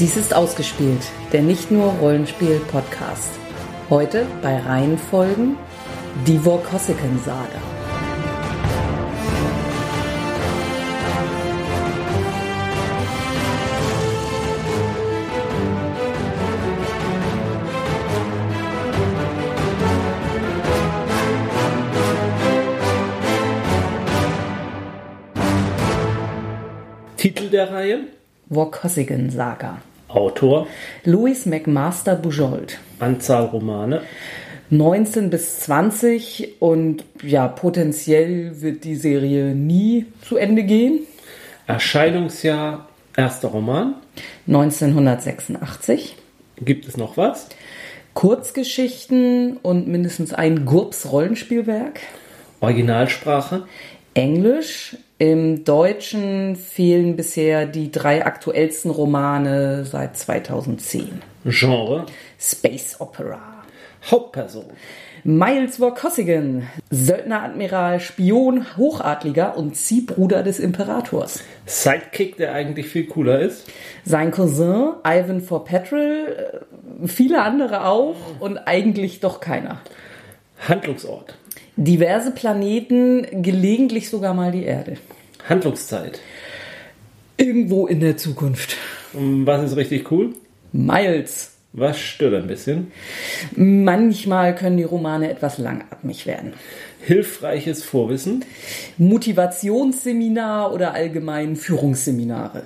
Dies ist ausgespielt, der nicht nur Rollenspiel-Podcast. Heute bei Reihenfolgen die Vorkossiken-Saga. Titel der Reihe, Vorkossigen-Saga. Autor, Louis McMaster Bujold. Anzahl Romane, 19 bis 20 und ja, potenziell wird die Serie nie zu Ende gehen. Erscheinungsjahr, erster Roman. 1986. Gibt es noch was? Kurzgeschichten und mindestens ein GURPS Rollenspielwerk. Originalsprache, Englisch. Im Deutschen fehlen bisher die drei aktuellsten Romane seit 2010. Genre, Space Opera. Hauptperson, Miles Vorkossigan, Söldneradmiral, Spion, Hochadliger und Ziehbruder des Imperators. Sidekick, der eigentlich viel cooler ist. Sein Cousin Ivan for Petrol, äh, viele andere auch und eigentlich doch keiner. Handlungsort, Diverse Planeten, gelegentlich sogar mal die Erde. Handlungszeit. Irgendwo in der Zukunft. Und Was ist richtig cool? Miles. Was stört ein bisschen? Manchmal können die Romane etwas langatmig werden. Hilfreiches Vorwissen Motivationsseminar oder allgemein Führungsseminare.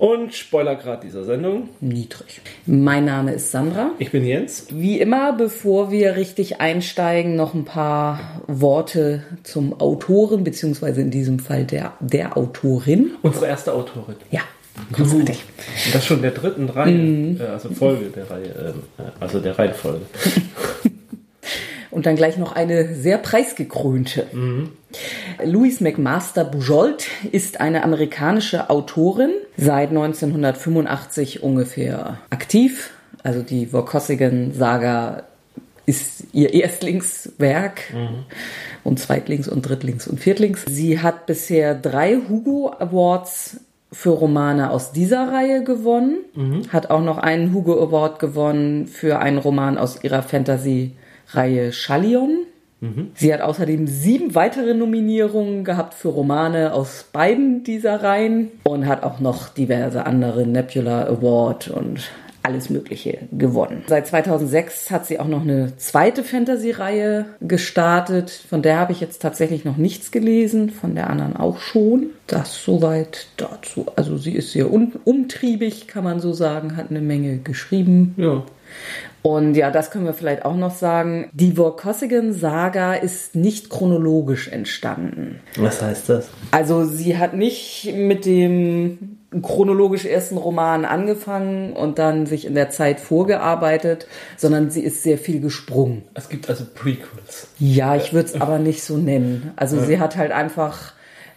Und Spoilergrad dieser Sendung. Niedrig. Mein Name ist Sandra. Ich bin Jens. Wie immer, bevor wir richtig einsteigen, noch ein paar Worte zum Autoren, beziehungsweise in diesem Fall der, der Autorin. Unsere erste Autorin. Ja, großartig. Das schon der dritten Reihe, äh, also Folge der Reihe, ähm, äh, also der Reihenfolge. Und dann gleich noch eine sehr preisgekrönte. Louise McMaster Bujold ist eine amerikanische Autorin, seit 1985 ungefähr aktiv. Also die Vorkossigan-Saga ist ihr Erstlingswerk und Zweitlings und Drittlings und Viertlings. Sie hat bisher drei Hugo Awards für Romane aus dieser Reihe gewonnen, hat auch noch einen Hugo Award gewonnen für einen Roman aus ihrer Fantasy-Reihe Schallion. Sie hat außerdem sieben weitere Nominierungen gehabt für Romane aus beiden dieser Reihen und hat auch noch diverse andere Nebula Award und alles Mögliche gewonnen. Seit 2006 hat sie auch noch eine zweite Fantasy-Reihe gestartet. Von der habe ich jetzt tatsächlich noch nichts gelesen, von der anderen auch schon. Das soweit dazu. Also sie ist sehr umtriebig, kann man so sagen, hat eine Menge geschrieben. Ja. Und ja, das können wir vielleicht auch noch sagen. Die Vorkossigan-Saga ist nicht chronologisch entstanden. Was heißt das? Also sie hat nicht mit dem chronologisch ersten Roman angefangen und dann sich in der Zeit vorgearbeitet, sondern sie ist sehr viel gesprungen. Es gibt also Prequels. Ja, ich würde es aber nicht so nennen. Also sie hat halt einfach,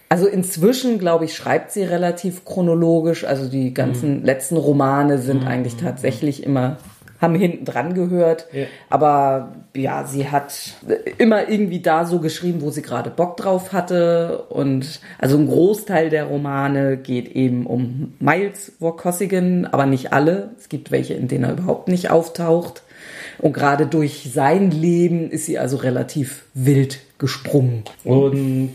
also inzwischen, glaube ich, schreibt sie relativ chronologisch. Also die ganzen letzten Romane sind eigentlich tatsächlich immer haben hinten dran gehört. Ja. Aber ja, sie hat immer irgendwie da so geschrieben, wo sie gerade Bock drauf hatte. Und also ein Großteil der Romane geht eben um Miles Vorkossigan, aber nicht alle. Es gibt welche, in denen er überhaupt nicht auftaucht. Und gerade durch sein Leben ist sie also relativ wild gesprungen. Und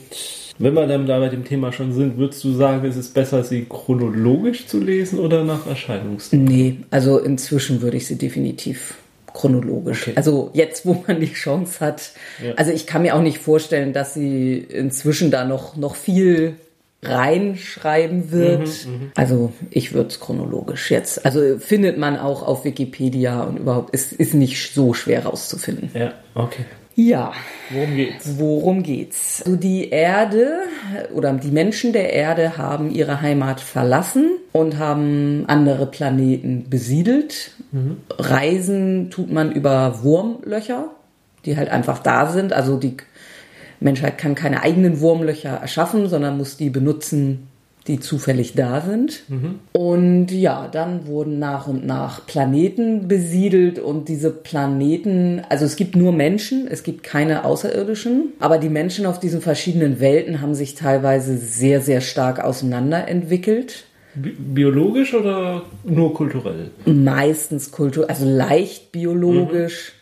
wenn wir dann da bei dem Thema schon sind, würdest du sagen, ist es besser, sie chronologisch zu lesen oder nach Erscheinungszeit? Nee, also inzwischen würde ich sie definitiv chronologisch. Okay. Also jetzt, wo man die Chance hat. Ja. Also ich kann mir auch nicht vorstellen, dass sie inzwischen da noch, noch viel reinschreiben wird. Mhm, also ich würde es chronologisch jetzt. Also findet man auch auf Wikipedia und überhaupt ist, ist nicht so schwer rauszufinden. Ja, okay. Ja, Worum geht's? Worum geht's? Also die Erde oder die Menschen der Erde haben ihre Heimat verlassen und haben andere Planeten besiedelt. Reisen tut man über Wurmlöcher, die halt einfach da sind. Also die Menschheit kann keine eigenen Wurmlöcher erschaffen, sondern muss die benutzen, die zufällig da sind. Und ja, dann wurden nach und nach Planeten besiedelt und diese Planeten, also es gibt nur Menschen, es gibt keine Außerirdischen, aber die Menschen auf diesen verschiedenen Welten haben sich teilweise sehr, sehr stark auseinanderentwickelt. Bi biologisch oder nur kulturell? Meistens kulturell, also leicht biologisch,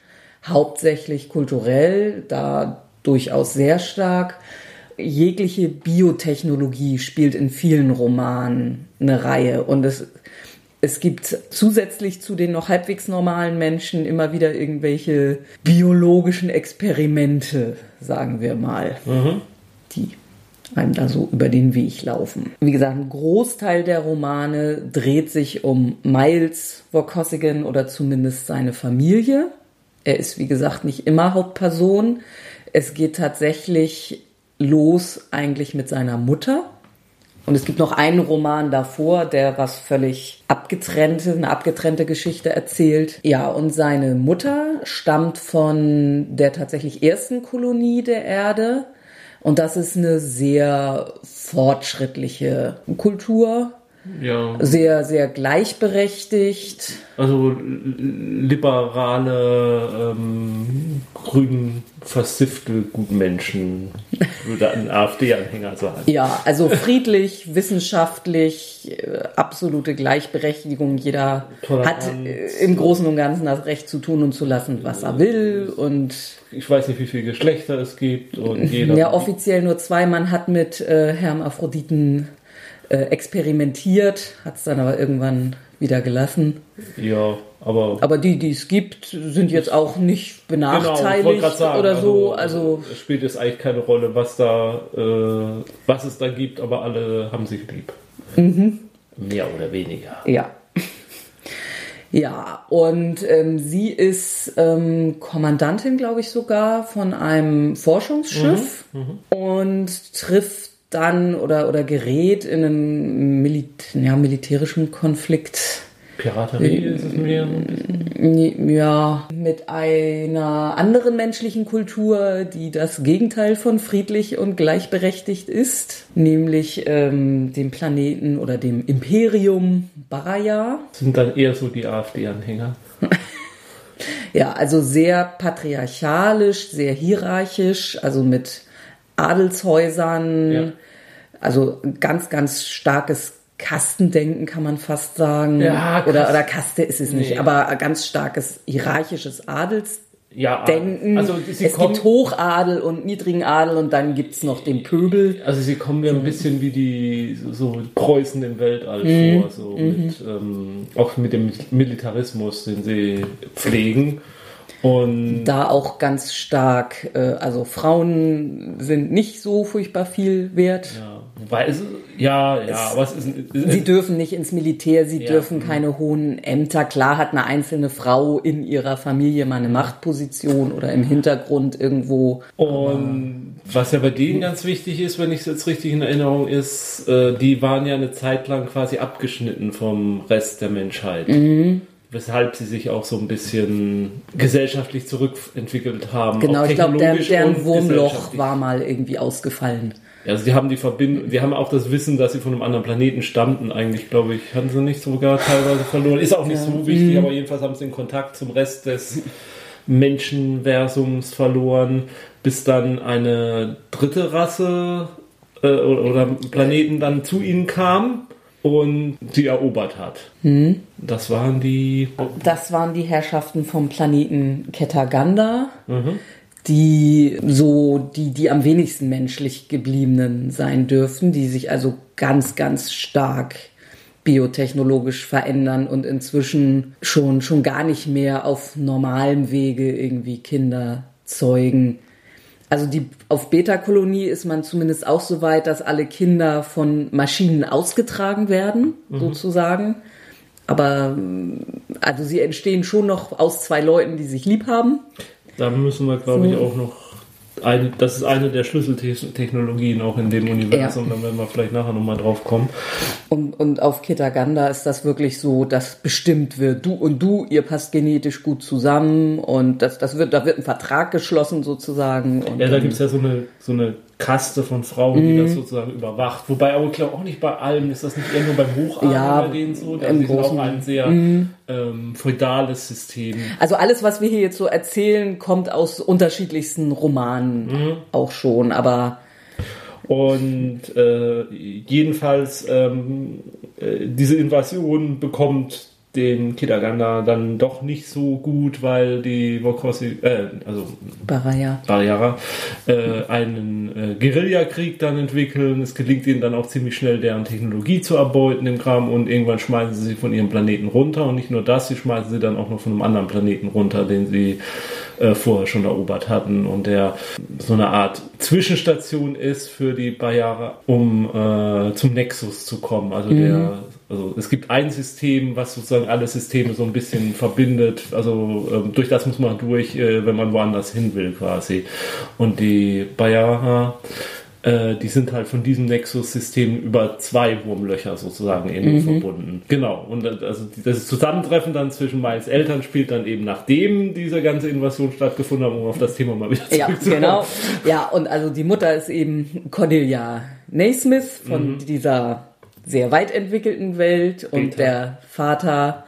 mhm. hauptsächlich kulturell, da durchaus sehr stark. Jegliche Biotechnologie spielt in vielen Romanen eine Reihe und es es gibt zusätzlich zu den noch halbwegs normalen Menschen immer wieder irgendwelche biologischen Experimente, sagen wir mal, mhm. die einem da so über den Weg laufen. Wie gesagt, ein Großteil der Romane dreht sich um Miles Vorkosigan oder zumindest seine Familie. Er ist, wie gesagt, nicht immer Hauptperson. Es geht tatsächlich los eigentlich mit seiner Mutter. Und es gibt noch einen Roman davor, der was völlig abgetrennte, eine abgetrennte Geschichte erzählt. Ja, und seine Mutter stammt von der tatsächlich ersten Kolonie der Erde. Und das ist eine sehr fortschrittliche Kultur. Ja. Sehr, sehr gleichberechtigt. Also liberale, ähm, grün versiffte Gutmenschen, würde ein AfD-Anhänger sagen. Ja, also friedlich, wissenschaftlich, äh, absolute Gleichberechtigung. Jeder Toleranz. hat äh, im Großen und Ganzen das Recht zu tun und zu lassen, was er will. Und ich weiß nicht, wie viele Geschlechter es gibt. Und jeder ja, offiziell nur zwei. Man hat mit äh, Hermaphroditen experimentiert, hat es dann aber irgendwann wieder gelassen. Ja, aber. Aber die, die es gibt, sind jetzt auch nicht benachteiligt genau, sagen, oder so. Also, also spielt es eigentlich keine Rolle, was da, äh, was es da gibt, aber alle haben sich lieb. Mhm. Mehr oder weniger. Ja. Ja, und ähm, sie ist ähm, Kommandantin, glaube ich sogar, von einem Forschungsschiff mhm, mhm. und trifft dann oder, oder gerät in einen Milit ja, militärischen Konflikt. Piraterie ist es mehr? Ja, mit einer anderen menschlichen Kultur, die das Gegenteil von friedlich und gleichberechtigt ist, nämlich ähm, dem Planeten oder dem Imperium Baraya. Sind dann eher so die AfD-Anhänger. ja, also sehr patriarchalisch, sehr hierarchisch, also mit Adelshäusern, ja. also ganz, ganz starkes Kastendenken kann man fast sagen. Ja, oder, oder Kaste ist es nicht, nee. aber ganz starkes hierarchisches Adelsdenken. Ja, also es gibt Hochadel und niedrigen Adel und dann gibt es noch den Pöbel. Also sie kommen mir ein bisschen wie die so Preußen im Weltall mhm. vor, so mhm. mit, ähm, auch mit dem Militarismus, den sie pflegen. Und da auch ganz stark, äh, also Frauen sind nicht so furchtbar viel wert. Ja, wobei es, ja, ja, es, aber es ist, es, Sie dürfen nicht ins Militär, sie ja, dürfen keine hohen Ämter. Klar hat eine einzelne Frau in ihrer Familie mal eine Machtposition oder im Hintergrund irgendwo. Und was ja bei denen ganz wichtig ist, wenn ich es jetzt richtig in Erinnerung ist, äh, die waren ja eine Zeit lang quasi abgeschnitten vom Rest der Menschheit. Mhm weshalb sie sich auch so ein bisschen gesellschaftlich zurückentwickelt haben. Genau, ich glaube, der, deren Wurmloch war mal irgendwie ausgefallen. Also die haben die Verbindung, die haben auch das Wissen, dass sie von einem anderen Planeten stammten, eigentlich, glaube ich, hatten sie nicht sogar teilweise verloren. Ist auch nicht ja. so wichtig, mhm. aber jedenfalls haben sie den Kontakt zum Rest des Menschenversums verloren, bis dann eine dritte Rasse äh, oder Planeten dann zu ihnen kam und sie erobert hat. Mhm. Das waren die. Das waren die Herrschaften vom Planeten Ketaganda. Mhm. Die so, die, die am wenigsten menschlich gebliebenen sein dürfen, die sich also ganz, ganz stark biotechnologisch verändern und inzwischen schon, schon gar nicht mehr auf normalem Wege irgendwie Kinder zeugen also die, auf Beta-Kolonie ist man zumindest auch so weit, dass alle Kinder von Maschinen ausgetragen werden, mhm. sozusagen. Aber also sie entstehen schon noch aus zwei Leuten, die sich lieb haben. Da müssen wir, glaube so. ich, auch noch ein, das ist eine der Schlüsseltechnologien auch in dem Universum, ja. da werden wir vielleicht nachher nochmal drauf kommen. Und, und auf Kitaganda ist das wirklich so, dass bestimmt wird, du und du, ihr passt genetisch gut zusammen und das, das wird, da wird ein Vertrag geschlossen sozusagen. ja, da gibt es ja so eine, so eine Kaste von Frauen, die das mhm. sozusagen überwacht. Wobei aber ich glaube auch nicht bei allem, ist das nicht eher nur beim Hochadel ja, bei denen so? Da ist auch ein sehr mm. ähm, feudales System. Also alles, was wir hier jetzt so erzählen, kommt aus unterschiedlichsten Romanen mm. auch schon, aber und äh, jedenfalls ähm, äh, diese Invasion bekommt den Kitaganda dann doch nicht so gut, weil die Vokosi, äh, also Baraya, Barriera, äh, einen äh, Guerillakrieg dann entwickeln. Es gelingt ihnen dann auch ziemlich schnell, deren Technologie zu erbeuten im Kram und irgendwann schmeißen sie sie von ihrem Planeten runter und nicht nur das, sie schmeißen sie dann auch noch von einem anderen Planeten runter, den sie äh, vorher schon erobert hatten und der so eine Art Zwischenstation ist für die Bayara, um äh, zum Nexus zu kommen. Also mhm. der also es gibt ein System, was sozusagen alle Systeme so ein bisschen verbindet. Also ähm, durch das muss man durch, äh, wenn man woanders hin will quasi. Und die Bayara, äh, die sind halt von diesem Nexus-System über zwei Wurmlöcher sozusagen eben mhm. verbunden. Genau. Und also das Zusammentreffen dann zwischen Miles Eltern spielt dann eben nachdem diese ganze Invasion stattgefunden hat, um auf das Thema mal wieder zurückzukommen. Ja, genau. Ja, und also die Mutter ist eben Cordelia Naismith von mhm. dieser sehr weit entwickelten Welt und Peter. der Vater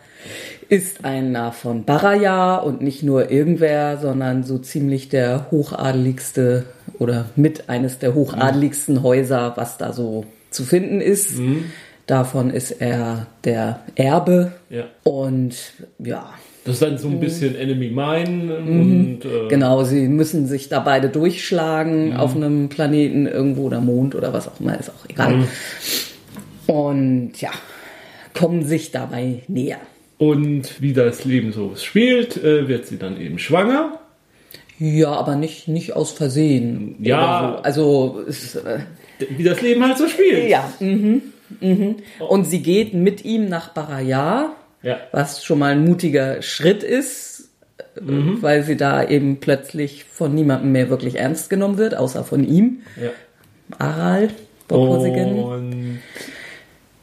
ist einer von Baraya und nicht nur irgendwer, sondern so ziemlich der hochadeligste oder mit eines der hochadeligsten mhm. Häuser, was da so zu finden ist. Mhm. Davon ist er der Erbe. Ja. Und ja. Das ist dann so ein mhm. bisschen Enemy Mine. Mhm. Und, äh genau, sie müssen sich da beide durchschlagen mhm. auf einem Planeten irgendwo oder Mond oder was auch immer, ist auch egal. Und ja, kommen sich dabei näher. Und wie das Leben so spielt, äh, wird sie dann eben schwanger. Ja, aber nicht, nicht aus Versehen. Ja. So. Also, es, äh, wie das Leben halt so spielt. Ja. Mhm, mhm. Und sie geht mit ihm nach Baraya, ja. was schon mal ein mutiger Schritt ist, mhm. weil sie da eben plötzlich von niemandem mehr wirklich ernst genommen wird, außer von ihm. Ja. Aral, Und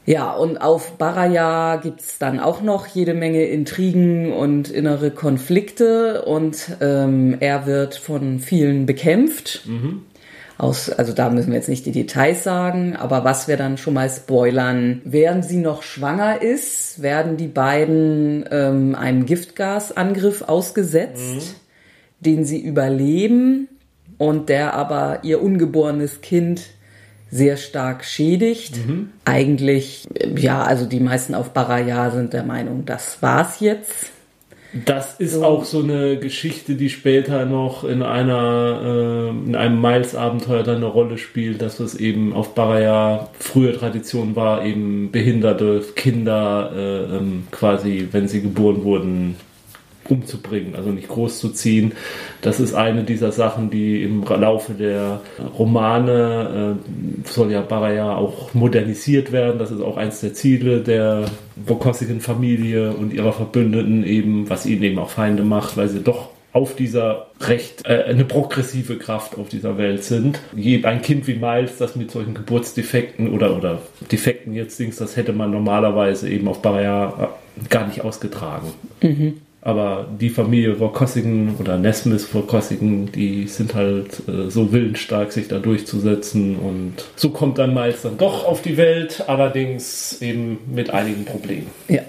ja, und auf Baraya gibt's dann auch noch jede Menge Intrigen und innere Konflikte und ähm, er wird von vielen bekämpft. Mhm. Aus, also da müssen wir jetzt nicht die Details sagen, aber was wir dann schon mal spoilern, während sie noch schwanger ist, werden die beiden ähm, einem Giftgasangriff ausgesetzt, mhm. den sie überleben und der aber ihr ungeborenes Kind sehr stark schädigt. Mhm. Eigentlich, ja, also die meisten auf Baraya sind der Meinung, das war's jetzt. Das ist so. auch so eine Geschichte, die später noch in einer äh, in einem Miles-Abenteuer dann eine Rolle spielt, dass es eben auf Baraya frühe Tradition war, eben behinderte Kinder äh, ähm, quasi, wenn sie geboren wurden, umzubringen, also nicht groß zu ziehen. Das ist eine dieser Sachen, die im Laufe der Romane äh, soll ja Baraya auch modernisiert werden. Das ist auch eins der Ziele der Bokosigen Familie und ihrer Verbündeten eben, was ihnen eben auch Feinde macht, weil sie doch auf dieser recht äh, eine progressive Kraft auf dieser Welt sind. Ein Kind wie Miles, das mit solchen Geburtsdefekten oder oder Defekten jetzt Dings, das hätte man normalerweise eben auf Baraya gar nicht ausgetragen. Mhm. Aber die Familie Vorkossigen oder Nesmis Vorkossigen, die sind halt äh, so willensstark, sich da durchzusetzen. Und so kommt dann Miles dann doch auf die Welt, allerdings eben mit einigen Problemen. Ja,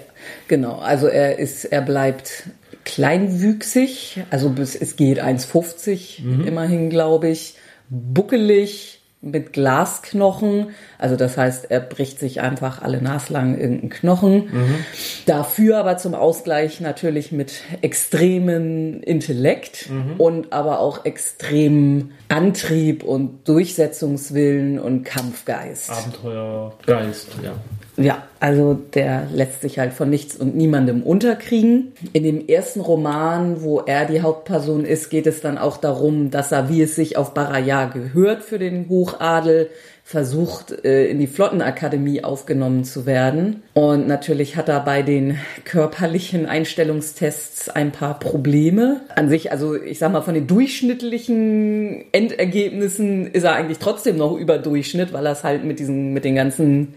genau. Also er ist, er bleibt kleinwüchsig, also bis es geht 1,50 mhm. immerhin, glaube ich, buckelig, mit Glasknochen. Also das heißt, er bricht sich einfach alle naslang irgendeinen Knochen. Mhm. Dafür aber zum Ausgleich natürlich mit extremem Intellekt mhm. und aber auch extremem Antrieb und Durchsetzungswillen und Kampfgeist. Abenteuergeist, ja. Ja, also der lässt sich halt von nichts und niemandem unterkriegen. In dem ersten Roman, wo er die Hauptperson ist, geht es dann auch darum, dass er, wie es sich auf Baraya gehört für den Hochadel, versucht, äh, in die Flottenakademie aufgenommen zu werden. Und natürlich hat er bei den körperlichen Einstellungstests ein paar Probleme. An sich, also ich sag mal, von den durchschnittlichen Endergebnissen ist er eigentlich trotzdem noch über Durchschnitt, weil er es halt mit diesen, mit den ganzen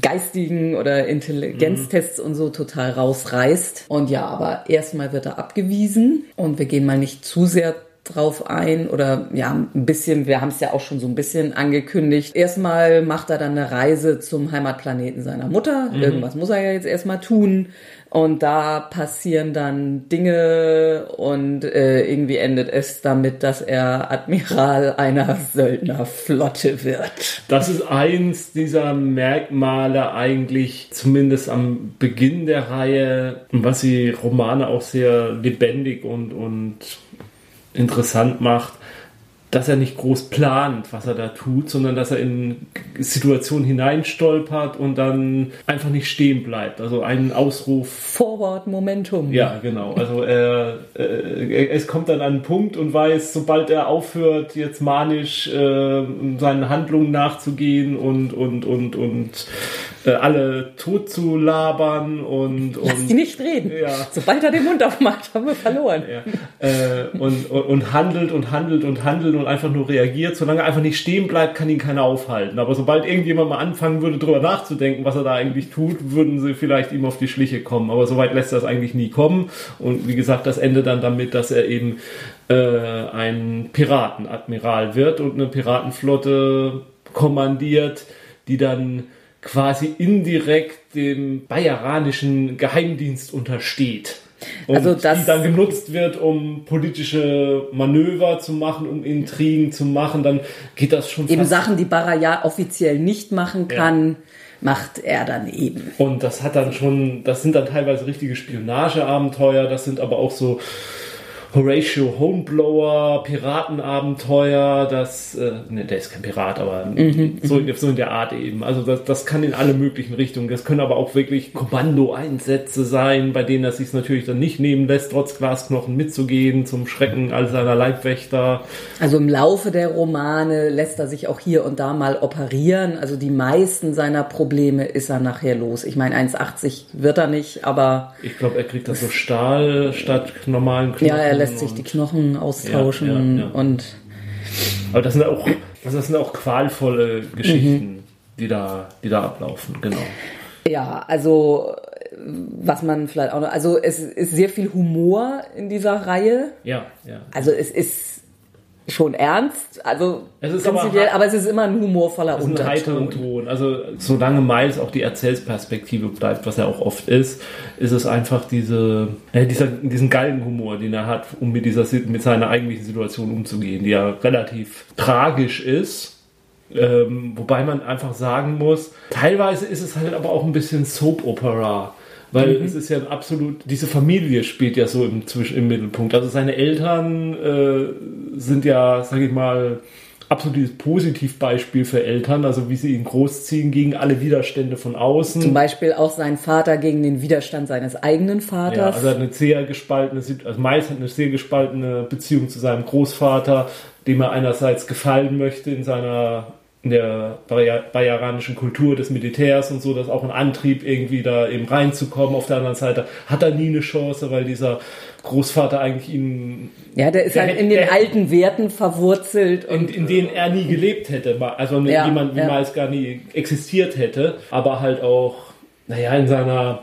geistigen oder Intelligenztests mhm. und so total rausreißt. Und ja, aber erstmal wird er abgewiesen und wir gehen mal nicht zu sehr drauf ein oder ja, ein bisschen, wir haben es ja auch schon so ein bisschen angekündigt. Erstmal macht er dann eine Reise zum Heimatplaneten seiner Mutter. Mhm. Irgendwas muss er ja jetzt erstmal tun. Und da passieren dann Dinge und äh, irgendwie endet es damit, dass er Admiral einer Söldnerflotte wird. Das ist eins dieser Merkmale eigentlich, zumindest am Beginn der Reihe, was die Romane auch sehr lebendig und, und interessant macht dass er nicht groß plant, was er da tut, sondern dass er in Situationen hineinstolpert und dann einfach nicht stehen bleibt. Also einen Ausruf. Forward Momentum. Ja, genau. Also er, äh, es kommt dann an einen Punkt und weiß, sobald er aufhört, jetzt manisch äh, seinen Handlungen nachzugehen und und und und äh, alle tot zu labern und, und Lass die nicht reden. Ja. Sobald er den Mund aufmacht, haben wir verloren. Ja. Äh, und, und, und handelt und handelt und handelt und einfach nur reagiert. Solange er einfach nicht stehen bleibt, kann ihn keiner aufhalten. Aber sobald irgendjemand mal anfangen würde, darüber nachzudenken, was er da eigentlich tut, würden sie vielleicht ihm auf die Schliche kommen. Aber soweit lässt er es eigentlich nie kommen. Und wie gesagt, das endet dann damit, dass er eben äh, ein Piratenadmiral wird und eine Piratenflotte kommandiert, die dann quasi indirekt dem bayeranischen Geheimdienst untersteht. Und also das, die dann genutzt wird, um politische Manöver zu machen, um Intrigen zu machen, dann geht das schon. Eben Sachen, die Barra ja offiziell nicht machen kann. Ja macht er dann eben. Und das hat dann schon, das sind dann teilweise richtige Spionageabenteuer, das sind aber auch so Horatio Homeblower, Piratenabenteuer, das, äh, ne, der ist kein Pirat, aber mhm, so, mhm. so in der Art eben. Also das, das kann in alle möglichen Richtungen. Das können aber auch wirklich Kommandoeinsätze sein, bei denen er sich natürlich dann nicht nehmen lässt, trotz Glasknochen mitzugehen, zum Schrecken all seiner Leibwächter. Also im Laufe der Romane lässt er sich auch hier und da mal operieren. Also die meisten seiner Probleme ist er nachher los. Ich meine, 1,80 wird er nicht, aber... Ich glaube, er kriegt da so Stahl statt normalen Knochen. Ja, lässt sich die Knochen austauschen ja, ja, und. Aber das sind auch, das sind auch qualvolle Geschichten, mhm. die da, die da ablaufen, genau. Ja, also was man vielleicht auch noch, also es ist sehr viel Humor in dieser Reihe. Ja, ja. Also es ist schon ernst, also es ist prinzipiell, aber, aber, es ist immer ein humorvoller es ist Unterton. Ein heiteren Ton. Also solange Miles auch die Erzählsperspektive bleibt, was er auch oft ist, ist es einfach diese, äh, dieser, diesen Galgenhumor, den er hat, um mit dieser mit seiner eigentlichen Situation umzugehen, die ja relativ tragisch ist. Ähm, wobei man einfach sagen muss, teilweise ist es halt aber auch ein bisschen Soap Opera weil mhm. es ist ja absolut, diese Familie spielt ja so im, im Mittelpunkt. Also seine Eltern äh, sind ja, sag ich mal, absolutes Positivbeispiel für Eltern, also wie sie ihn großziehen gegen alle Widerstände von außen. Zum Beispiel auch sein Vater gegen den Widerstand seines eigenen Vaters. Ja, also hat eine sehr gespaltene, also Mais hat eine sehr gespaltene Beziehung zu seinem Großvater, dem er einerseits gefallen möchte in seiner in der bayeranischen Kultur des Militärs und so, dass auch ein Antrieb irgendwie da eben reinzukommen. Auf der anderen Seite hat er nie eine Chance, weil dieser Großvater eigentlich ihn. Ja, der ist der halt in den alten Werten verwurzelt. Und in, in denen er nie gelebt hätte. Also ja, jemand wie ja. Miles gar nie existiert hätte. Aber halt auch, naja, in seiner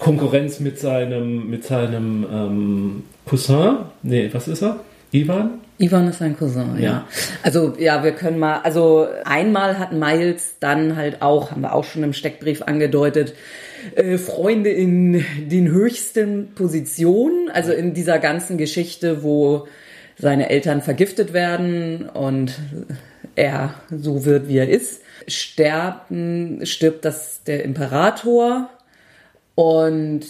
Konkurrenz mit seinem, mit seinem ähm, Cousin. Nee, was ist er? Ivan? Ivan ist sein Cousin, ja. ja. Also ja, wir können mal, also einmal hat Miles dann halt auch, haben wir auch schon im Steckbrief angedeutet, äh, Freunde in den höchsten Positionen, also in dieser ganzen Geschichte, wo seine Eltern vergiftet werden und er so wird, wie er ist. Sterben, stirbt das der Imperator und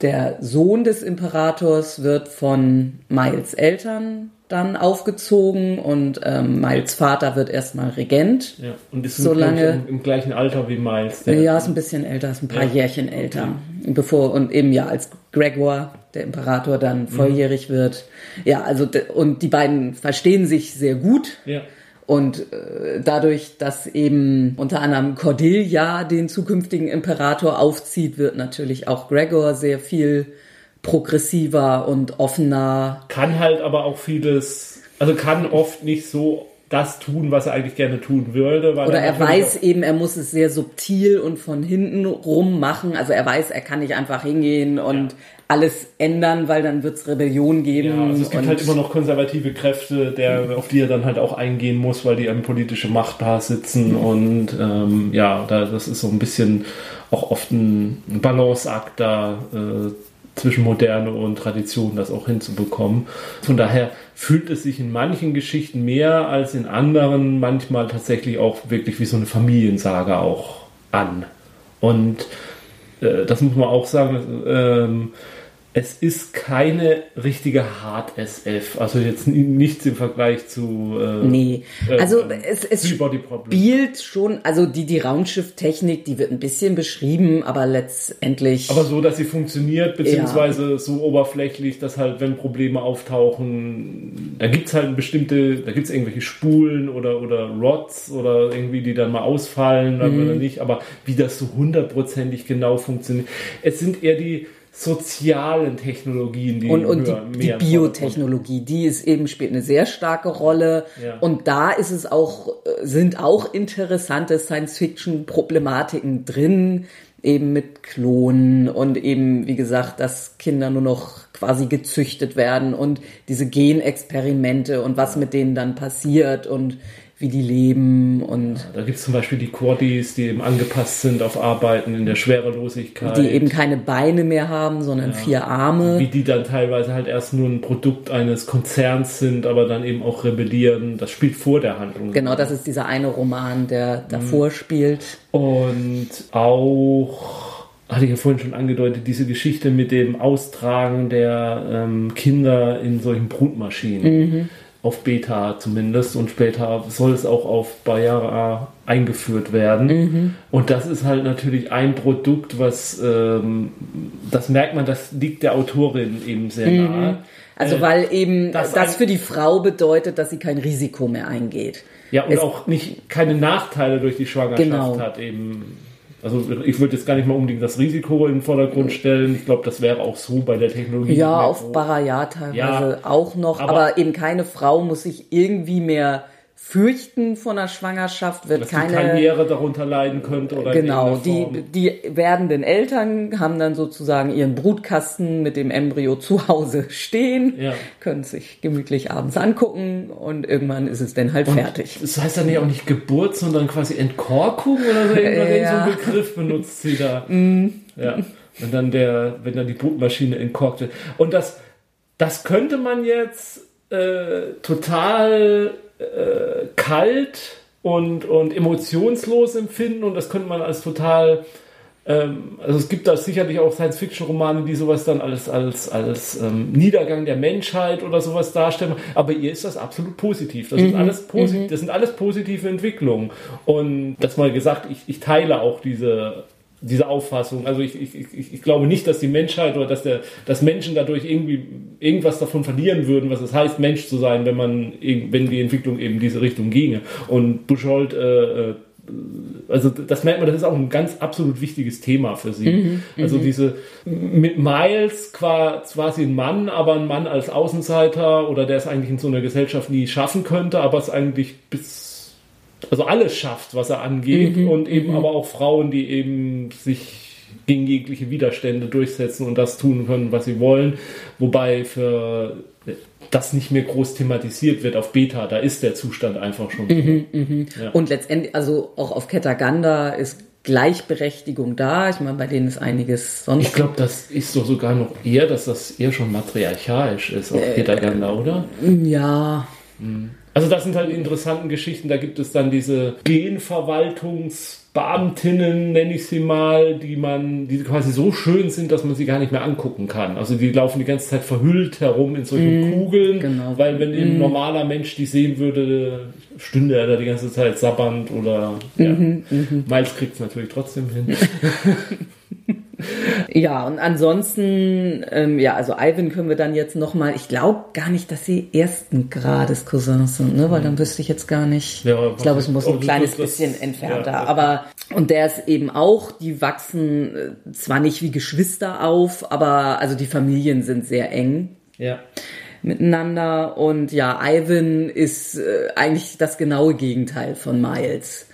der Sohn des Imperators wird von Miles Eltern dann aufgezogen und ähm, Miles Vater wird erstmal Regent. Ja, und ist so lange im, im, gleichen Alter wie Miles. ja, ist ein bisschen älter, ist ein paar ja. Jährchen älter. Ja. Bevor und eben ja als Gregor, der Imperator, dann mhm. volljährig wird. Ja, also und die beiden verstehen sich sehr gut. Ja. Und äh, dadurch, dass eben unter anderem Cordelia den zukünftigen Imperator aufzieht, wird natürlich auch Gregor sehr viel progressiver und offener. Kann halt aber auch vieles, also kann oft nicht so das tun, was er eigentlich gerne tun würde. Oder er, er weiß eben, er muss es sehr subtil und von hinten rum machen. Also er weiß, er kann nicht einfach hingehen und ja. alles ändern, weil dann wird es Rebellion geben. Ja, also es gibt halt immer noch konservative Kräfte, der, auf die er dann halt auch eingehen muss, weil die am politische Macht da sitzen. Mhm. Und ähm, ja, da, das ist so ein bisschen auch oft ein Balanceakt da. Äh, zwischen Moderne und Tradition das auch hinzubekommen. Von daher fühlt es sich in manchen Geschichten mehr als in anderen manchmal tatsächlich auch wirklich wie so eine Familiensage auch an. Und äh, das muss man auch sagen, ähm, es ist keine richtige Hard SF. Also jetzt nichts im Vergleich zu. Äh, nee, äh, also äh, es, es spielt schon, also die, die Raumschifftechnik, die wird ein bisschen beschrieben, aber letztendlich. Aber so, dass sie funktioniert, beziehungsweise ja. so oberflächlich, dass halt, wenn Probleme auftauchen, da gibt es halt bestimmte, da gibt es irgendwelche Spulen oder, oder Rods oder irgendwie, die dann mal ausfallen, mhm. oder nicht, aber wie das so hundertprozentig genau funktioniert. Es sind eher die sozialen Technologien, die und, und die, die Biotechnologie, die ist eben spielt eine sehr starke Rolle. Ja. und da ist es auch sind auch interessante Science-Fiction-Problematiken drin, eben mit Klonen und eben wie gesagt, dass Kinder nur noch quasi gezüchtet werden und diese Genexperimente und was mit denen dann passiert und wie die leben und. Ja, da gibt es zum Beispiel die Quaddies, die eben angepasst sind auf Arbeiten in der Schwerelosigkeit. Die eben keine Beine mehr haben, sondern ja, vier Arme. Wie die dann teilweise halt erst nur ein Produkt eines Konzerns sind, aber dann eben auch rebellieren. Das spielt vor der Handlung. Genau, das ist dieser eine Roman, der davor mhm. spielt. Und auch hatte ich ja vorhin schon angedeutet, diese Geschichte mit dem Austragen der ähm, Kinder in solchen Brutmaschinen. Mhm auf Beta zumindest und später soll es auch auf Bayara eingeführt werden. Mhm. Und das ist halt natürlich ein Produkt, was ähm, das merkt man, das liegt der Autorin eben sehr mhm. nahe. Also äh, weil eben das, das für die Frau bedeutet, dass sie kein Risiko mehr eingeht. Ja, und es, auch nicht keine Nachteile durch die Schwangerschaft genau. hat eben. Also ich würde jetzt gar nicht mal unbedingt das Risiko in den Vordergrund stellen. Ich glaube, das wäre auch so bei der Technologie. Ja, auf Baraya teilweise ja, auch noch. Aber, aber, eben keine Frau muss sich irgendwie mehr Fürchten von der Schwangerschaft wird Dass keine Karriere darunter leiden könnte oder genau die die werdenden Eltern haben dann sozusagen ihren Brutkasten mit dem Embryo zu Hause stehen, ja. können sich gemütlich abends angucken und irgendwann ist es dann halt und fertig. Das heißt dann ja auch nicht Geburt, sondern quasi Entkorkung oder so irgendwas ja. so einen Begriff benutzt sie da. Mm. Ja. Und dann der, wenn dann die Brutmaschine entkorkt wird. Und das, das könnte man jetzt äh, total äh, kalt und, und emotionslos empfinden und das könnte man als total ähm, also es gibt da sicherlich auch Science-Fiction-Romane, die sowas dann als, als, als ähm, Niedergang der Menschheit oder sowas darstellen. Aber ihr ist das absolut positiv. Das, mhm. sind, alles posi mhm. das sind alles positive Entwicklungen. Und das mal gesagt, ich, ich teile auch diese diese Auffassung. Also ich, ich, ich, ich glaube nicht, dass die Menschheit oder dass, der, dass Menschen dadurch irgendwie irgendwas davon verlieren würden, was es heißt, Mensch zu sein, wenn man wenn die Entwicklung eben diese Richtung ginge. Und Buschold, äh, äh, also das merkt man, das ist auch ein ganz absolut wichtiges Thema für sie. Mhm, also mhm. diese mit Miles quasi ein Mann, aber ein Mann als Außenseiter oder der es eigentlich in so einer Gesellschaft nie schaffen könnte, aber es eigentlich bis also alles schafft, was er angeht mhm, und eben mhm. aber auch Frauen, die eben sich gegen jegliche Widerstände durchsetzen und das tun können, was sie wollen, wobei für das nicht mehr groß thematisiert wird auf Beta, da ist der Zustand einfach schon. Mhm, mhm. Ja. Und letztendlich, also auch auf Ketaganda ist Gleichberechtigung da. Ich meine, bei denen ist einiges sonst. Ich glaube, das ist doch sogar noch eher, dass das eher schon matriarchalisch ist auf äh, Ketaganda, oder? Ja. Mhm. Also das sind halt interessante Geschichten. Da gibt es dann diese Genverwaltungsbeamtinnen, nenne ich sie mal, die man, die quasi so schön sind, dass man sie gar nicht mehr angucken kann. Also die laufen die ganze Zeit verhüllt herum in solchen mm, Kugeln, genau. weil wenn mm. ein mhm. normaler Mensch die sehen würde, stünde er da die ganze Zeit sabbernd oder ja. Mm -hmm, Miles kriegt es natürlich trotzdem hin. ja, und ansonsten, ähm, ja, also Ivan können wir dann jetzt nochmal, ich glaube gar nicht, dass sie ersten Grades Cousins sind, ne? weil dann wüsste ich jetzt gar nicht. Ja, ich glaube, es muss ein kleines das, bisschen entfernter. Ja, aber, und der ist eben auch, die wachsen äh, zwar nicht wie Geschwister auf, aber also die Familien sind sehr eng. Ja. miteinander. Und ja, Ivan ist äh, eigentlich das genaue Gegenteil von Miles.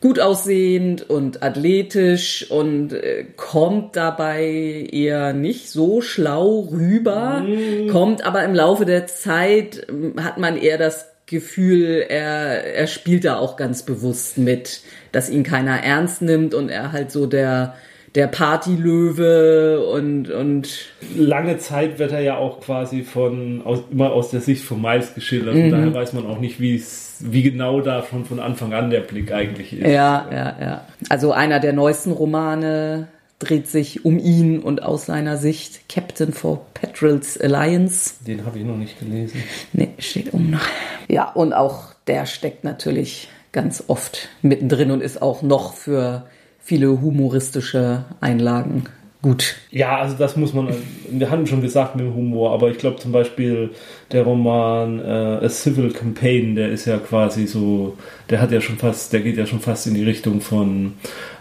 Gut aussehend und athletisch und äh, kommt dabei eher nicht so schlau rüber, mm. kommt aber im Laufe der Zeit, äh, hat man eher das Gefühl, er, er spielt da auch ganz bewusst mit, dass ihn keiner ernst nimmt und er halt so der, der Partylöwe und, und. Lange Zeit wird er ja auch quasi von, aus, immer aus der Sicht von Miles geschildert. Von mhm. daher weiß man auch nicht, wie genau da schon von Anfang an der Blick eigentlich ist. Ja, ja, ja. Also einer der neuesten Romane dreht sich um ihn und aus seiner Sicht Captain for Petrels Alliance. Den habe ich noch nicht gelesen. Nee, steht um noch. Ja, und auch der steckt natürlich ganz oft mittendrin und ist auch noch für viele humoristische Einlagen gut. Ja, also das muss man, wir hatten schon gesagt mit dem Humor, aber ich glaube zum Beispiel der Roman äh, A Civil Campaign, der ist ja quasi so, der hat ja schon fast, der geht ja schon fast in die Richtung von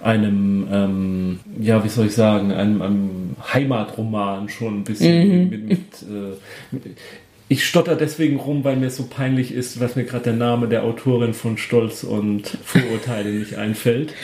einem, ähm, ja, wie soll ich sagen, einem, einem Heimatroman schon ein bisschen mhm. mit, mit, äh, ich stotter deswegen rum, weil mir so peinlich ist, was mir gerade der Name der Autorin von Stolz und Vorurteile nicht einfällt.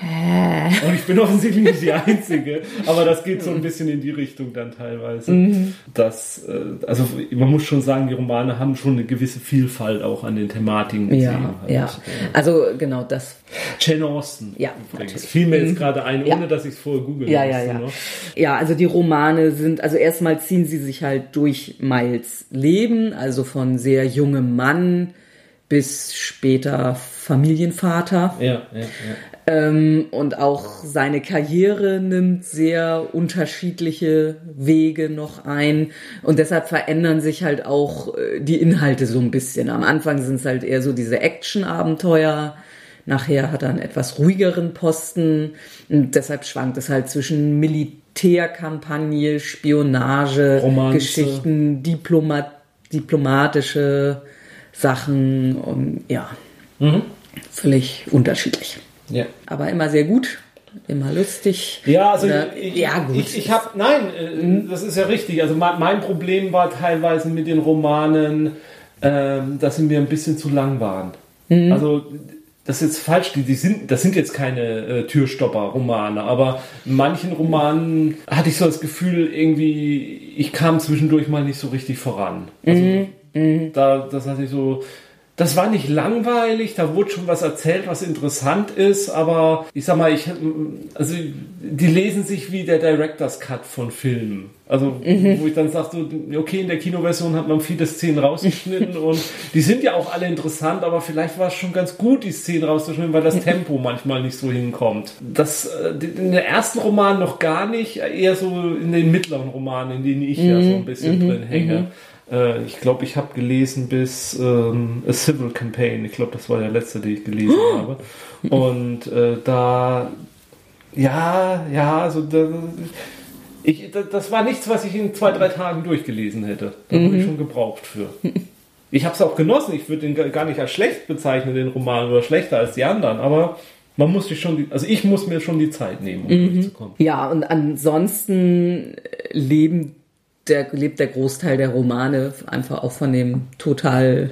Und ich bin offensichtlich nicht die Einzige, aber das geht so ein bisschen in die Richtung dann teilweise. Mhm. Das, äh, also man muss schon sagen, die Romane haben schon eine gewisse Vielfalt auch an den Thematiken. Ja, halt. ja. Also genau das. Jane Austen. Ja, übrigens. Fiel mir jetzt mhm. gerade ein, ohne ja. dass ich es vorher googeln ja, ja, ja. Noch. Ja, also die Romane sind, also erstmal ziehen sie sich halt durch Miles Leben, also von sehr jungem Mann bis später Familienvater. Ja, ja, ja. Ähm, und auch seine Karriere nimmt sehr unterschiedliche Wege noch ein. Und deshalb verändern sich halt auch äh, die Inhalte so ein bisschen. Am Anfang sind es halt eher so diese Action-Abenteuer. Nachher hat er einen etwas ruhigeren Posten. Und deshalb schwankt es halt zwischen Militärkampagne, Spionage, Romanze. Geschichten, Diplomat diplomatische Sachen und ja, mhm. völlig unterschiedlich. Ja. Aber immer sehr gut, immer lustig. Ja, also Oder, ich, ja, gut. ich, ich habe, nein, äh, das ist ja richtig. Also mein, mein, Problem war teilweise mit den Romanen, ähm, dass sie mir ein bisschen zu lang waren. Mhm. Also das ist jetzt falsch, die, die sind, das sind jetzt keine äh, Türstopper-Romane, aber in manchen Romanen hatte ich so das Gefühl, irgendwie, ich kam zwischendurch mal nicht so richtig voran. Also, mhm. Mhm. Da, das hatte ich so, das war nicht langweilig, da wurde schon was erzählt, was interessant ist, aber ich sag mal, ich, also die lesen sich wie der Director's Cut von Filmen. Also, mhm. wo ich dann sage, so, okay, in der Kinoversion hat man viele Szenen rausgeschnitten und die sind ja auch alle interessant, aber vielleicht war es schon ganz gut, die Szenen rauszuschneiden, weil das Tempo manchmal nicht so hinkommt. Das, äh, in der ersten Roman noch gar nicht, eher so in den mittleren Romanen, in denen ich mhm. ja so ein bisschen mhm. drin hänge. Äh, ich glaube, ich habe gelesen bis ähm, A Civil Campaign. Ich glaube, das war der letzte, den ich gelesen oh. habe. Und äh, da, ja, ja, also da, ich, das war nichts, was ich in zwei, drei Tagen durchgelesen hätte. Da mhm. habe ich schon gebraucht für. Ich habe es auch genossen. Ich würde den gar nicht als schlecht bezeichnen, den Roman, oder schlechter als die anderen. Aber man muss sich schon, die, also ich muss mir schon die Zeit nehmen, um mhm. durchzukommen. Ja, und ansonsten leben der, lebt der Großteil der Romane einfach auch von dem total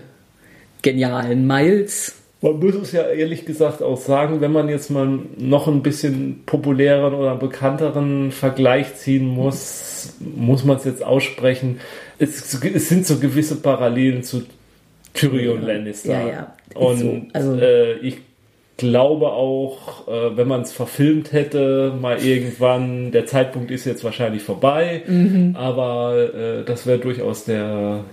genialen Miles. Man muss es ja ehrlich gesagt auch sagen, wenn man jetzt mal noch ein bisschen populäreren oder bekannteren Vergleich ziehen muss, muss man es jetzt aussprechen. Es, es, sind so gewisse Parallelen zu Tyrion Lannister. Ja, ja. Und so. also, äh, ich glaube auch, äh, wenn man es verfilmt hätte, mal irgendwann, der Zeitpunkt ist jetzt wahrscheinlich vorbei, mhm. aber äh, das wäre durchaus der,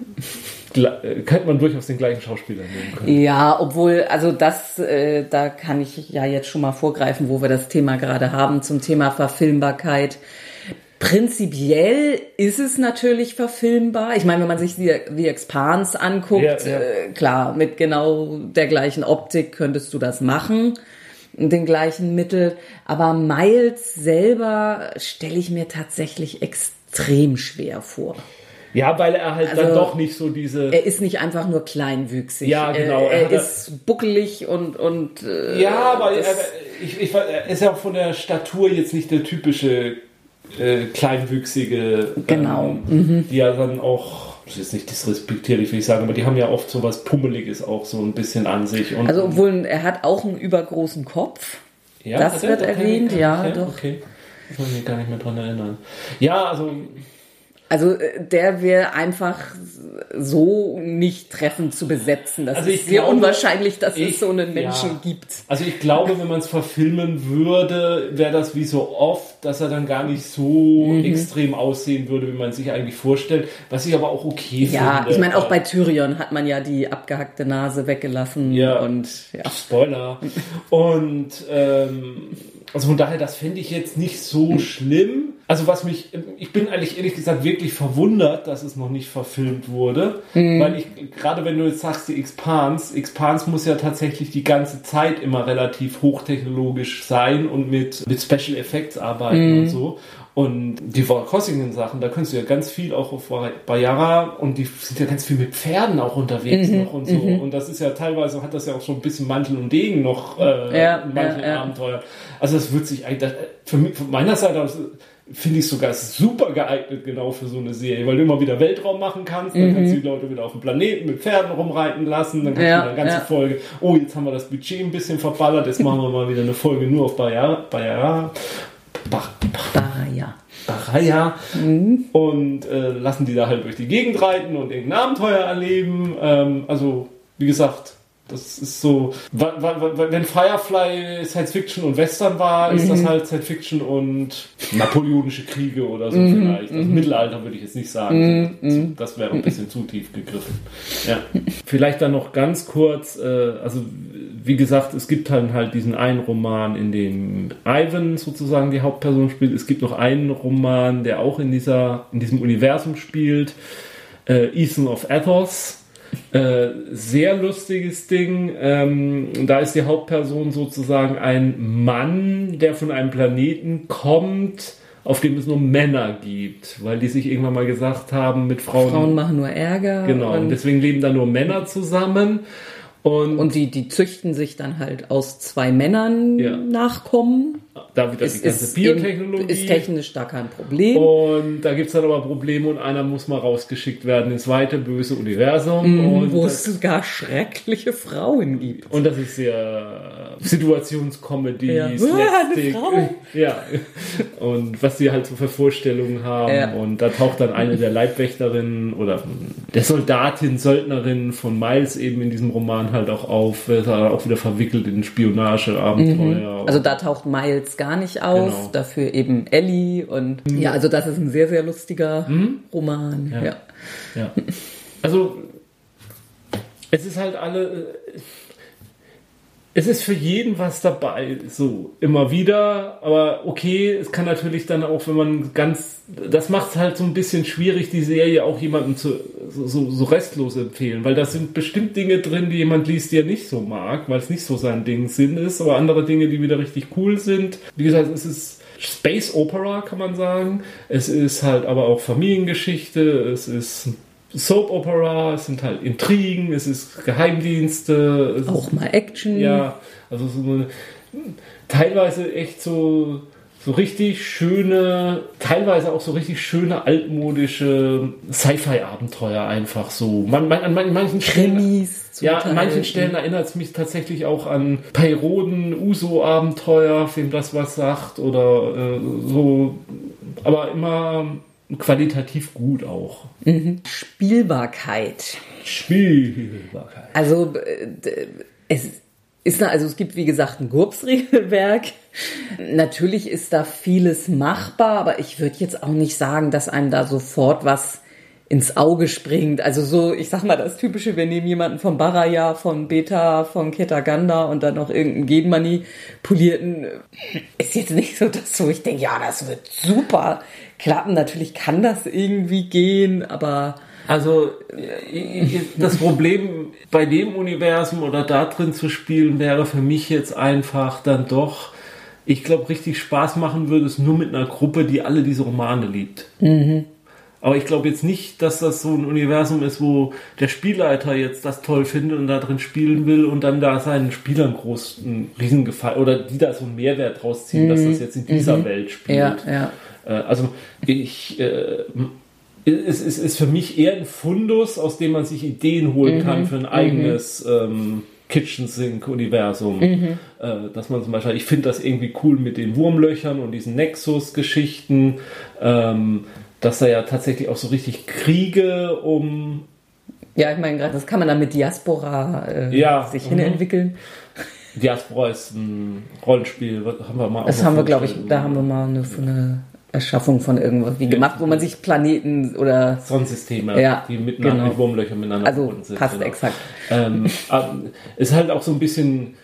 äh, könnte man durchaus den gleichen Schauspieler nehmen können. Ja, obwohl, also das, äh, da kann ich ja jetzt schon mal vorgreifen, wo wir das Thema gerade haben, zum Thema Verfilmbarkeit. Prinzipiell ist es natürlich verfilmbar. Ich meine, wenn man sich die, die Expanse anguckt, ja, ja. Äh, klar, mit genau der gleichen Optik könntest du das machen, den gleichen Mittel. Aber Miles selber stelle ich mir tatsächlich extrem schwer vor. Ja, weil er halt also, dann doch nicht so diese. Er ist nicht einfach nur kleinwüchsig. Ja, genau. Er, er ist buckelig und. und äh, ja, aber er, ich, ich, er ist ja auch von der Statur jetzt nicht der typische äh, kleinwüchsige, genau. Ähm, mhm. die ja dann auch das ist jetzt nicht disrespektierlich, will ich sagen, aber die haben ja oft so was Pummeliges auch so ein bisschen an sich. Und, Also obwohl er hat auch einen übergroßen Kopf. ja, das wird erwähnt, ja, okay, doch. Okay. Das kann ich mich gar nicht mehr dran erinnern. Ja, also Also äh, der wäre einfach so nicht treffend zu besetzen. Das Also ist sehr glaube, unwahrscheinlich, dass ich- es so einen Menschen ja. gibt. Also ich glaube, wenn man es verfilmen würde, wäre das wie so oft, dass er dann gar nicht so Mhm. extrem aussehen würde, wie man sich eigentlich vorstellt. Was ich aber auch okay Ja, finde. ich meine, auch Äh, bei Tyrion hat man ja die abgehackte Nase weggelassen Ja. und ja. Spoiler. Und ähm, also von daher, das finde ich jetzt nicht so schlimm. Also was mich, ich bin eigentlich ehrlich gesagt wirklich verwundert, dass es noch nicht verfilmt wurde, weil ich, gerade wenn du jetzt sagst, die Expans, Expans muss ja tatsächlich die ganze Zeit immer relativ hochtechnologisch sein und mit, mit Special Effects arbeiten und so. Und die Crossingen Sachen, da kannst du ja ganz viel auch auf Bayara und die sind ja ganz viel mit Pferden auch unterwegs noch und so. Und das ist ja teilweise hat das ja auch so ein bisschen Mantel und Degen noch äh, Ja, in manchen ja, ja. Abenteuern. Also das wird sich eigentlich, das, für mich, von meiner Seite aus finde ich sogar super geeignet genau für so eine Serie, weil du immer wieder Weltraum machen kannst, dann kannst du die Leute wieder auf dem Planeten mit Pferden rumreiten lassen, dann kannst Mhm. Ja, du eine ganze ja. Folge, oh, jetzt haben wir das Budget ein bisschen verballert, jetzt machen wir mal wieder eine Folge nur auf Bayara, Bayara, Baraya. Baraya Mhm. und äh, lassen die da halt durch die Gegend reiten und irgendein Abenteuer erleben. Ähm, also, wie gesagt, das ist so, wenn Firefly Science Fiction und Western war, ist Mhm. das halt Science Fiction und napoleonische Kriege oder so Mhm. vielleicht. Also Mittelalter würde ich jetzt nicht sagen. Das wäre ein bisschen zu tief gegriffen. Ja. Vielleicht dann noch ganz kurz, äh, also wie gesagt, es gibt dann halt diesen einen Roman, in dem Ivan sozusagen die Hauptperson spielt. Es gibt noch einen Roman, der auch in dieser, in diesem Universum spielt. Äh, Ethan of Athos. Äh, sehr lustiges Ding. Ähm, da ist die Hauptperson sozusagen ein Mann, der von einem Planeten kommt, auf dem es nur Männer gibt, weil die sich irgendwann mal gesagt haben, mit Frauen. Frauen machen nur Ärger. genau, und Und, deswegen leben da nur Männer zusammen. Und, und die, die züchten sich dann halt aus zwei Männern Ja. Nachkommen. Da wieder Es die ganze ist, Biotechnologie. ist technisch da kein Problem. und da gibt es dann aber Probleme und einer muss mal rausgeschickt werden ins weite böse Universum. Mhm, wo das, es sogar schreckliche Frauen gibt. Und das ist sehr Situationscomedy, Ja. Ah, Slapstick. Ja. Und was sie halt so für Vorstellungen haben. Ja. Und da taucht dann eine der Leibwächterinnen oder der Soldatin, Söldnerin von Miles eben in diesem Roman halt auch auf, dann auch wieder verwickelt in Spionageabenteuer. Also da taucht Miles gar nicht auf, Genau. dafür eben Ellie und ja, also das ist ein sehr, sehr lustiger Roman. Ja. Ja. Ja. Also, es ist halt alle. Es ist für jeden was dabei, so immer wieder. Aber okay, es kann natürlich dann auch, wenn man ganz. Das macht es halt so ein bisschen schwierig, die Serie auch jemandem zu, so, so, so restlos empfehlen. Weil da sind bestimmt Dinge drin, die jemand liest, die er nicht so mag, weil es nicht so sein Ding Sinn ist. Aber andere Dinge, die wieder richtig cool sind. Wie gesagt, es ist. Space Opera, kann man sagen. Es ist halt aber auch Familiengeschichte, es ist Soap Opera, es sind halt Intrigen, es ist Geheimdienste. Es Auch mal Action. Ist, ja, also so eine, teilweise echt so, so richtig schöne, teilweise auch so richtig schöne altmodische Sci-Fi-Abenteuer einfach so. Man, man, an man- manchen Stellen- Krimis. zum ja, an manchen Stellen erinnert es mich tatsächlich auch an Peyroden, Uso-Abenteuer, wem das was sagt, oder äh, so, aber immer qualitativ gut auch. Spielbarkeit. Spielbarkeit. Also äh, es ist also es gibt wie gesagt ein GURPS-Regelwerk. Natürlich ist da vieles machbar, aber ich würde jetzt auch nicht sagen, dass einem da sofort was ins Auge springt. Also so, ich sag mal, das typische, wir nehmen jemanden von Baraya, von Beta, von Ketaganda und dann noch irgendeinen genmanipulierten, äh, ist jetzt nicht so das, wo ich denke, ja, das wird super klappen. Natürlich kann das irgendwie gehen, aber Also äh, das Problem bei dem Universum oder da drin zu spielen wäre für mich jetzt einfach dann doch, ich glaube, richtig Spaß machen würde es nur mit einer Gruppe, die alle diese Romane liebt. Aber ich glaube jetzt nicht, dass das so ein Universum ist, wo der Spielleiter jetzt das toll findet und da drin spielen will und dann da seinen Spielern großen Riesengefallen oder die da so einen Mehrwert draus ziehen, dass das jetzt in dieser Welt spielt. ja, ja. Äh, Also ich, äh, es, es ist für mich eher ein Fundus, aus dem man sich Ideen holen kann für ein eigenes ähm, Kitchen Sink Universum. Äh, dass man zum Beispiel, ich finde das irgendwie cool mit den Wurmlöchern und diesen Nexus-Geschichten, ähm, dass da ja tatsächlich auch so richtig Kriege um Ja, ich meine, gerade das kann man dann mit Diaspora äh, Ja, sich mhm. hinentwickeln. Diaspora ist ein Rollenspiel, was haben wir mal Das haben wir, glaube ich, da haben wir mal eine, eine Erschaffung von irgendwas wie gemacht, wo man sich Planeten oder Sonnensysteme, Ja, die miteinander genau. mit Wurmlöchern miteinander also verbunden sind. passt genau. exakt. Ähm, aber ist halt auch so ein bisschen,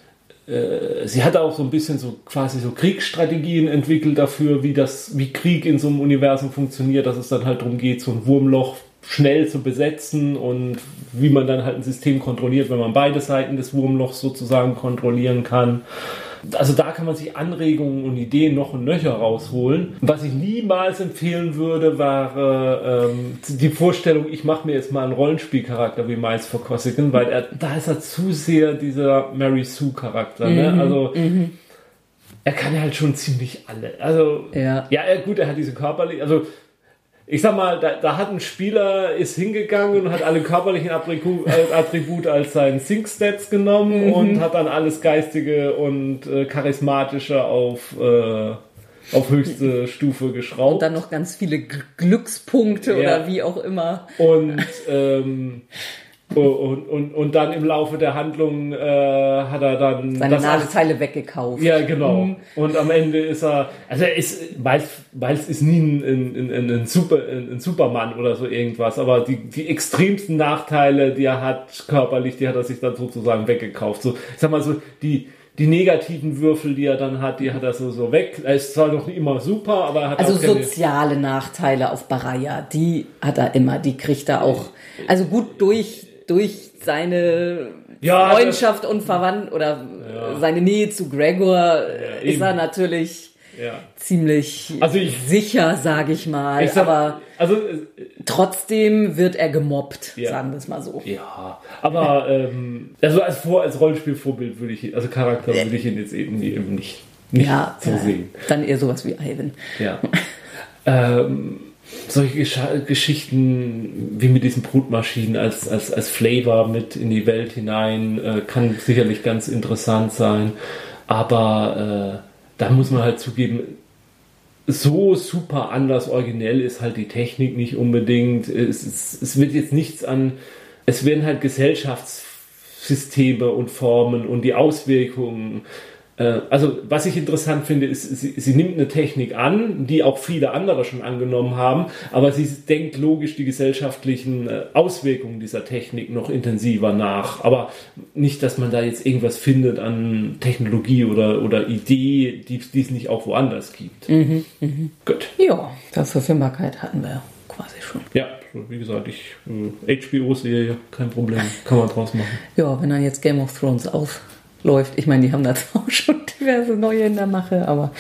sie hat auch so ein bisschen so quasi so Kriegsstrategien entwickelt dafür, wie das, wie Krieg in so einem Universum funktioniert, dass es dann halt darum geht, so ein Wurmloch schnell zu besetzen und wie man dann halt ein System kontrolliert, wenn man beide Seiten des Wurmlochs sozusagen kontrollieren kann. Also da kann man sich Anregungen und Ideen noch und nöcher rausholen. Was ich niemals empfehlen würde, war ähm, die Vorstellung, ich mache mir jetzt mal einen Rollenspielcharakter wie Miles for Cossigan, weil er, da ist er zu sehr dieser Mary Sue Charakter. Ne? Also er kann ja halt schon ziemlich alle. Also Ja. ja, gut, er hat diese körperliche, also ich sag mal, da, da hat ein Spieler ist hingegangen und hat alle körperlichen äh, Attribute als seinen Sync-Stats genommen und hat dann alles geistige und äh, charismatische auf äh, auf höchste Stufe geschraubt. Und dann noch ganz viele Glückspunkte Ja. oder wie auch immer. und, ähm, und, und, und dann im Laufe der Handlung äh, hat er dann Seine das Nadelteile weggekauft. Ja, genau. Und am Ende ist er, also er ist, Miles, ist nie ein, ein, ein, ein, Super, ein, Superman oder so irgendwas, aber die, die extremsten Nachteile, die er hat, körperlich, die hat er sich dann sozusagen weggekauft. So, ich sag mal so, die, die negativen Würfel, die er dann hat, die hat er so, so weg. Er ist zwar noch immer super, aber er hat Also soziale Nachteile auf Baraya, die hat er immer, die kriegt er auch. Also gut durch, durch seine Ja, Freundschaft und Verwandt oder seine Nähe zu Gregor äh, ist er natürlich ja. ziemlich Also ich- sicher, sage ich mal. Ich sag, aber also, trotzdem wird er gemobbt, Ja. sagen wir es mal so. Ja, aber ähm, also als, Vor als Rollenspielvorbild würde ich, also Charakter würde ich ihn jetzt eben, eben nicht, nicht Ja, so sehen. dann eher sowas wie Ivan. Ja. ähm, solche Gesch Geschichten wie mit diesen Brutmaschinen als, als, als Flavor mit in die Welt hinein äh, kann sicherlich ganz interessant sein. Aber äh, da muss man halt zugeben, so super anders originell ist halt die Technik nicht unbedingt. Es, es, es wird jetzt nichts an, es werden halt Gesellschaftssysteme und Formen und die Auswirkungen. Äh, also was ich interessant finde, ist, sie, sie nimmt eine Technik an, die auch viele andere schon angenommen haben, aber sie denkt logisch die gesellschaftlichen äh, Auswirkungen dieser Technik noch intensiver nach. Aber nicht, dass man da jetzt irgendwas findet an Technologie oder, oder Idee, die es nicht auch woanders gibt. Gut. Ja, Verfügbarkeit hatten wir quasi schon. Ja, wie gesagt, ich äh, HBO-Serie, kein Problem, kann man draus machen. Ja, wenn dann jetzt Game of Thrones aufläuft. Ich meine, die haben da zwar auch schon diverse neue in der Mache, aber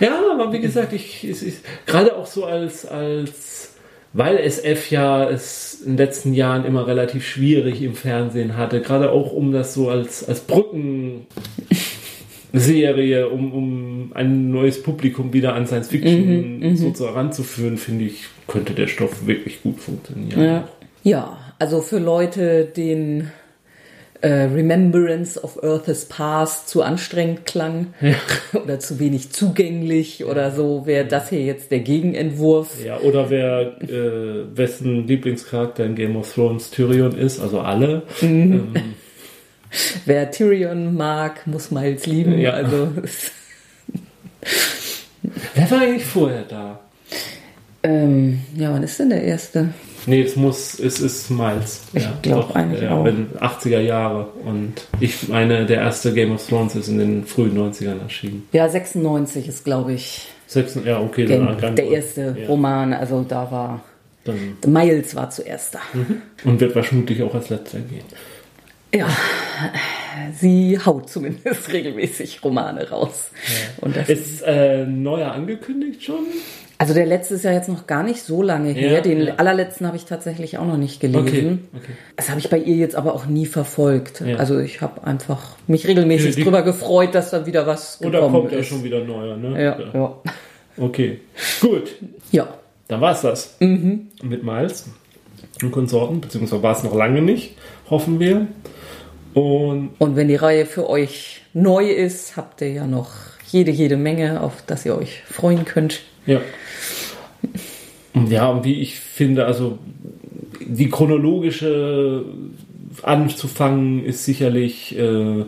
Ja, aber wie gesagt, ich, es ist gerade auch so als, als, weil SF ja es in den letzten Jahren immer relativ schwierig im Fernsehen hatte, gerade auch um das so als, als Brückenserie, um, um ein neues Publikum wieder an Science Fiction so zu heranzuführen, finde ich, könnte der Stoff wirklich gut funktionieren. Ja. ja, also für Leute, denen äh, Remembrance of Earth's Past zu anstrengend klang oder zu wenig zugänglich oder so, wäre das hier jetzt der Gegenentwurf. Ja, oder wer äh, wessen Lieblingscharakter in Game of Thrones Tyrion ist, also alle. Ähm, Wer Tyrion mag, muss Miles lieben. Ja. Also wer war eigentlich vorher da? Ähm, ja, wann ist denn der erste? Nee, es muss, es ist Miles. Ja, glaub doch, eigentlich ja, auch. Wenn 80er Jahre. Und ich meine, der erste Game of Thrones ist in den frühen 90ern erschienen. Ja, 96 ist, glaube ich, Sechs, ja, okay, der, dann der erste Ja, Roman. Also da war Dann, Miles war zuerst da. und wird wahrscheinlich auch als letzter gehen. Ja, sie haut zumindest regelmäßig Romane raus. Und das, Ist äh, neuer angekündigt schon? Also der letzte ist ja jetzt noch gar nicht so lange her. Ja, Den ja. allerletzten habe ich tatsächlich auch noch nicht gelesen. Okay, okay. Das habe ich bei ihr jetzt aber auch nie verfolgt. Ja. Also ich habe einfach mich regelmäßig drüber gefreut, dass da wieder was Oder gekommen kommt ja ist. schon wieder neuer, ne? ja, ja. Okay, gut. ja, dann war es das Mhm. mit Miles und Konsorten, beziehungsweise war es noch lange nicht, hoffen wir. Und Und wenn die Reihe für euch neu ist, habt ihr ja noch jede, jede Menge, auf das ihr euch freuen könnt. Ja. Und Ja, und wie ich finde, also die chronologische anzufangen ist sicherlich äh,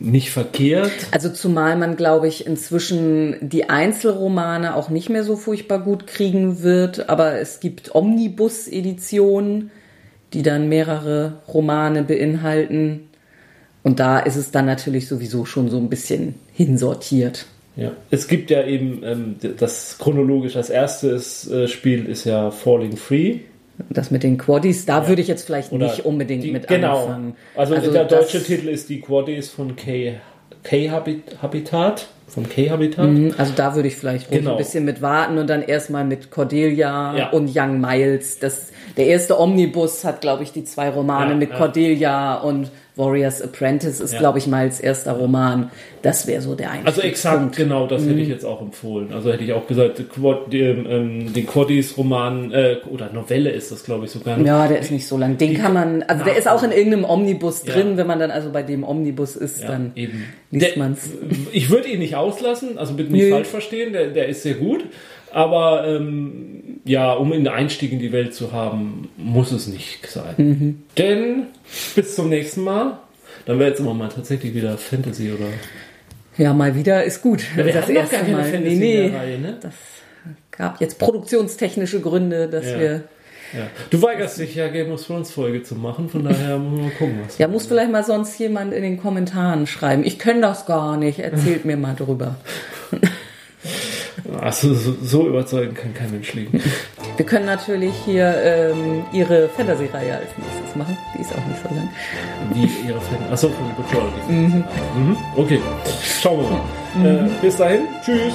nicht verkehrt. Also zumal man, glaube ich, inzwischen die Einzelromane auch nicht mehr so furchtbar gut kriegen wird, aber es gibt Omnibus-Editionen, die dann mehrere Romane beinhalten. Und da ist es dann natürlich sowieso schon so ein bisschen hinsortiert. Ja. Es gibt ja eben ähm, das chronologisch das erste ist, äh, Spiel ist ja Falling Free. Das mit den Quaddies, da würde ich jetzt vielleicht Oder nicht unbedingt die, mit genau. anfangen. Also, der das- deutsche Titel ist die Quaddies von K, K Habit, Habitat. Von K Habitat. Mhm, Also da würde ich vielleicht ruhig Genau. ein bisschen mit warten und dann erstmal mit Cordelia Ja. und Young Miles. Das, der erste Omnibus hat, glaube ich, die zwei Romane Ja, mit ja. Cordelia und Warrior's Apprentice ist, glaube ich, Miles erster Roman. Das wäre so der Also exakt genau, das Mhm. hätte ich jetzt auch empfohlen. Also hätte ich auch gesagt, den, ähm, den Quaddies-Roman äh, oder Novelle ist das, glaube ich, sogar. Ja, der ist nicht so lang. Den kann man, also der ist auch in irgendeinem Omnibus drin. Wenn man dann also bei dem Omnibus ist, dann eben. liest Der- man's. Ich würde ihn nicht auslassen, also bitte nicht Nö. falsch verstehen, der, der ist sehr gut. Aber ähm, ja, um einen Einstieg in die Welt zu haben, muss es nicht sein. Mhm. Denn bis zum nächsten Mal, dann wäre jetzt immer mal tatsächlich wieder Fantasy oder. Ja, mal wieder ist gut. wir das noch erste gar keine Mal. Fantasy nee, nee. Reihe, ne? Das gab jetzt produktionstechnische Gründe, dass Ja. wir Ja. Du weigerst dich ja Game of Thrones Folge zu machen, von daher müssen wir mal gucken, was. Ja, muss vielleicht mal sonst jemand in den Kommentaren schreiben. Ich kenne das gar nicht. Erzählt mir mal drüber. Also so, überzeugend kann kein Mensch liegen. Wir können natürlich hier ähm, ihre Fantasy-Reihe als nächstes machen. Die ist auch nicht so lang. Wie ihre Fan. Achso, von Patrol. Mhm. Mhm. Okay, schauen wir mal. Äh, bis dahin, tschüss.